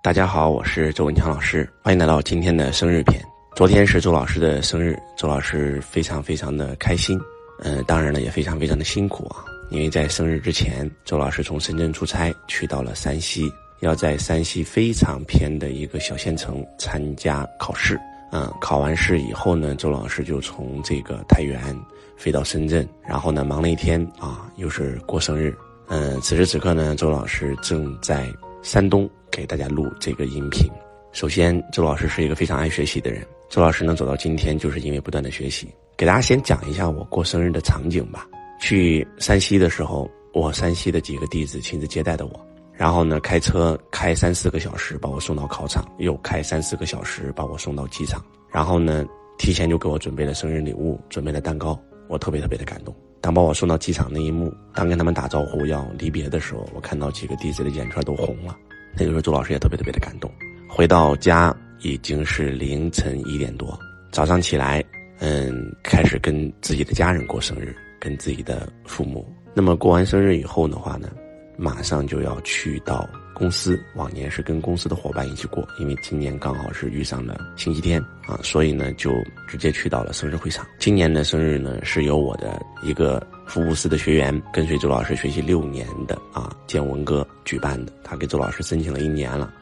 大家好，我是周文强老师，欢迎来到今天的生日篇。昨天是周老师的生日，周老师非常非常的开心，嗯，当然了也非常非常的辛苦啊，因为在生日之前，周老师从深圳出差去到了山西，要在山西非常偏的一个小县城参加考试。嗯，考完试以后呢，周老师就从这个太原飞到深圳，然后呢忙了一天啊，又是过生日。嗯，此时此刻呢，周老师正在山东给大家录这个音频。首先，周老师是一个非常爱学习的人。周老师能走到今天，就是因为不断的学习。给大家先讲一下我过生日的场景吧。去山西的时候，我山西的几个弟子亲自接待的我，然后呢，开车开三四个小时把我送到考场，又开三四个小时把我送到机场，然后呢，提前就给我准备了生日礼物，准备了蛋糕，我特别特别的感动。当把我送到机场那一幕，当跟他们打招呼要离别的时候，我看到几个弟子的眼圈都红了。那个时候，周老师也特别特别的感动。回到家已经是凌晨一点多，早上起来，嗯，开始跟自己的家人过生日，跟自己的父母。那么过完生日以后的话呢，马上就要去到。公司往年是跟公司的伙伴一起过，因为今年刚好是遇上了星期天啊，所以呢就直接去到了生日会场。今年的生日呢是由我的一个福布斯的学员跟随周老师学习六年的啊建文哥举办的，他给周老师申请了一年了，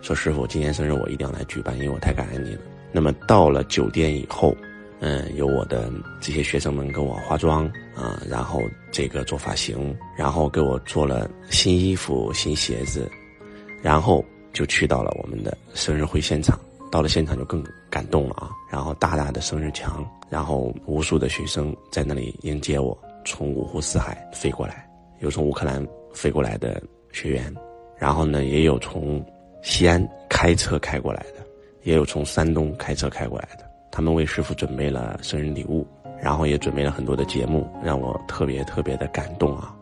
说师傅今年生日我一定要来举办，因为我太感恩你了。那么到了酒店以后。嗯，有我的这些学生们给我化妆啊，然后这个做发型，然后给我做了新衣服、新鞋子，然后就去到了我们的生日会现场。到了现场就更感动了啊！然后大大的生日墙，然后无数的学生在那里迎接我，从五湖四海飞过来，有从乌克兰飞过来的学员，然后呢也有从西安开车开过来的，也有从山东开车开过来的。他们为师傅准备了生日礼物，然后也准备了很多的节目，让我特别特别的感动啊！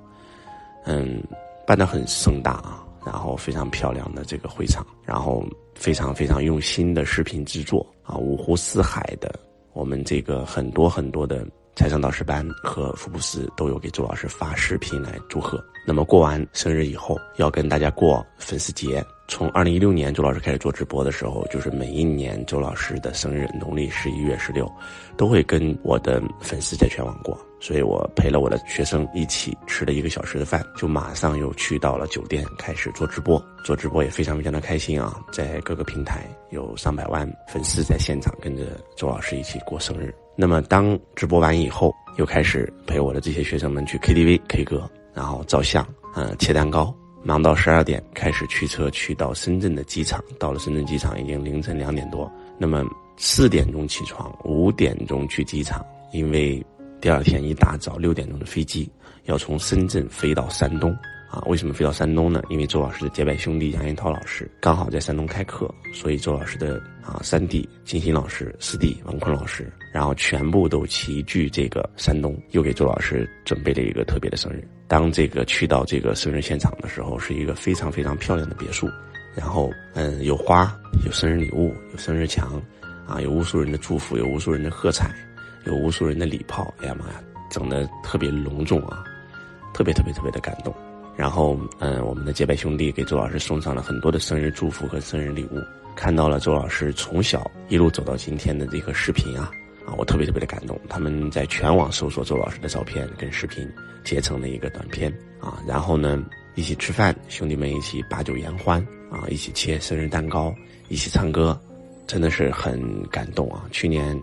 嗯，办得很盛大啊，然后非常漂亮的这个会场，然后非常非常用心的视频制作啊，五湖四海的我们这个很多很多的财商导师班和福布斯都有给周老师发视频来祝贺。那么过完生日以后，要跟大家过粉丝节。从二零一六年周老师开始做直播的时候，就是每一年周老师的生日，农历十一月十六，都会跟我的粉丝在全网过。所以我陪了我的学生一起吃了一个小时的饭，就马上又去到了酒店开始做直播。做直播也非常非常的开心啊，在各个平台有上百万粉丝在现场跟着周老师一起过生日。那么当直播完以后，又开始陪我的这些学生们去 KTV K 歌，然后照相，嗯，切蛋糕。忙到十二点，开始驱车去到深圳的机场。到了深圳机场已经凌晨两点多。那么四点钟起床，五点钟去机场，因为第二天一大早六点钟的飞机要从深圳飞到山东。啊，为什么飞到山东呢？因为周老师的结拜兄弟杨延涛老师刚好在山东开课，所以周老师的啊三弟金鑫老师、四弟王坤老师，然后全部都齐聚这个山东，又给周老师准备了一个特别的生日。当这个去到这个生日现场的时候，是一个非常非常漂亮的别墅，然后嗯有花，有生日礼物，有生日墙，啊有无数人的祝福，有无数人的喝彩，有无数人的礼炮，哎呀妈呀，整的特别隆重啊，特别特别特别的感动。然后，嗯，我们的结拜兄弟给周老师送上了很多的生日祝福和生日礼物。看到了周老师从小一路走到今天的这个视频啊，啊，我特别特别的感动。他们在全网搜索周老师的照片跟视频，截成了一个短片啊。然后呢，一起吃饭，兄弟们一起把酒言欢啊，一起切生日蛋糕，一起唱歌，真的是很感动啊。去年，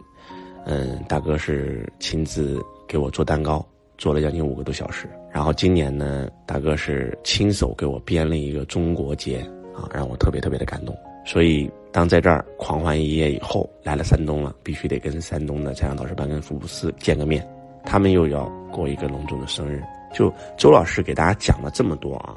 嗯，大哥是亲自给我做蛋糕。做了将近五个多小时，然后今年呢，大哥是亲手给我编了一个中国结啊，让我特别特别的感动。所以当在这儿狂欢一夜以后，来了山东了，必须得跟山东的财商导师班跟福布斯见个面，他们又要过一个隆重的生日。就周老师给大家讲了这么多啊，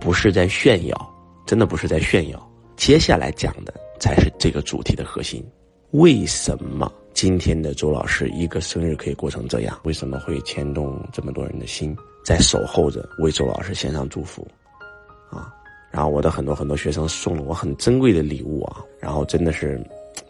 不是在炫耀，真的不是在炫耀。接下来讲的才是这个主题的核心，为什么？今天的周老师一个生日可以过成这样，为什么会牵动这么多人的心，在守候着为周老师献上祝福，啊，然后我的很多很多学生送了我很珍贵的礼物啊，然后真的是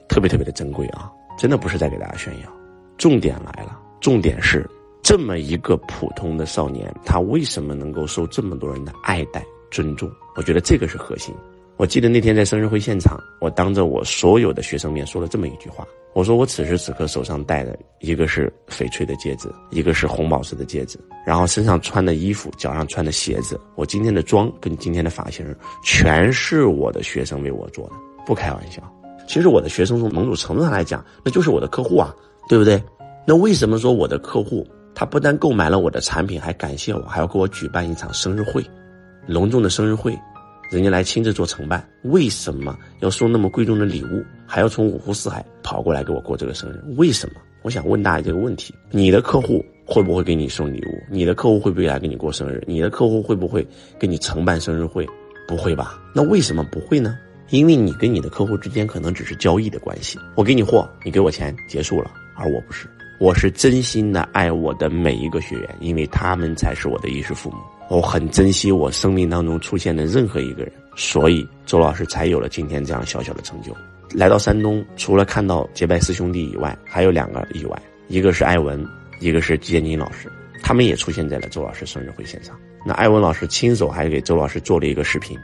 特别特别的珍贵啊，真的不是在给大家炫耀。重点来了，重点是这么一个普通的少年，他为什么能够受这么多人的爱戴尊重？我觉得这个是核心。我记得那天在生日会现场，我当着我所有的学生面说了这么一句话：我说我此时此刻手上戴的一个是翡翠的戒指，一个是红宝石的戒指，然后身上穿的衣服，脚上穿的鞋子，我今天的妆跟今天的发型，全是我的学生为我做的，不开玩笑。其实我的学生从某种程度上来讲，那就是我的客户啊，对不对？那为什么说我的客户他不但购买了我的产品，还感谢我，还要给我举办一场生日会，隆重的生日会？人家来亲自做承办，为什么要送那么贵重的礼物，还要从五湖四海跑过来给我过这个生日？为什么？我想问大家这个问题：你的客户会不会给你送礼物？你的客户会不会来给你过生日？你的客户会不会给你承办生日会？不会吧？那为什么不会呢？因为你跟你的客户之间可能只是交易的关系，我给你货，你给我钱，结束了。而我不是，我是真心的爱我的每一个学员，因为他们才是我的衣食父母。我很珍惜我生命当中出现的任何一个人，所以周老师才有了今天这样小小的成就。来到山东，除了看到结拜师兄弟以外，还有两个意外，一个是艾文，一个是建军老师，他们也出现在了周老师生日会现场。那艾文老师亲手还给周老师做了一个视频，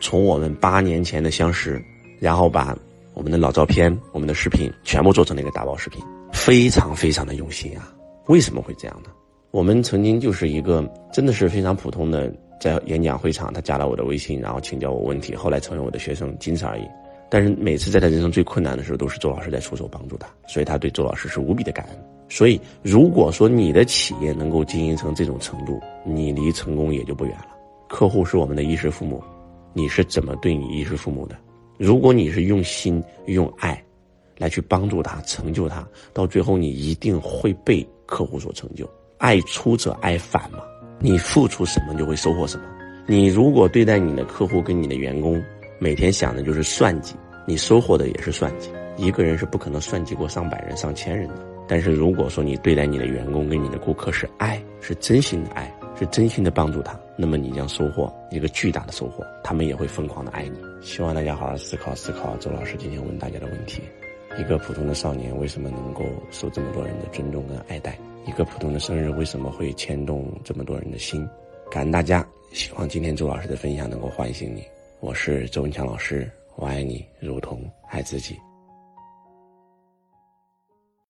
从我们八年前的相识，然后把我们的老照片、我们的视频全部做成了一个打包视频，非常非常的用心啊！为什么会这样呢？我们曾经就是一个真的是非常普通的，在演讲会场，他加了我的微信，然后请教我问题，后来成为我的学生，仅此而已。但是每次在他人生最困难的时候，都是周老师在出手帮助他，所以他对周老师是无比的感恩。所以，如果说你的企业能够经营成这种程度，你离成功也就不远了。客户是我们的衣食父母，你是怎么对你衣食父母的？如果你是用心用爱，来去帮助他成就他，到最后你一定会被客户所成就。爱出者爱返嘛，你付出什么就会收获什么。你如果对待你的客户跟你的员工，每天想的就是算计，你收获的也是算计。一个人是不可能算计过上百人、上千人的。但是如果说你对待你的员工跟你的顾客是爱，是真心的爱，是真心的帮助他，那么你将收获一个巨大的收获，他们也会疯狂的爱你。希望大家好好思考思考周老师今天问大家的问题：一个普通的少年为什么能够受这么多人的尊重跟爱戴？一个普通的生日为什么会牵动这么多人的心？感恩大家，希望今天周老师的分享能够唤醒你。我是周文强老师，我爱你如同爱自己。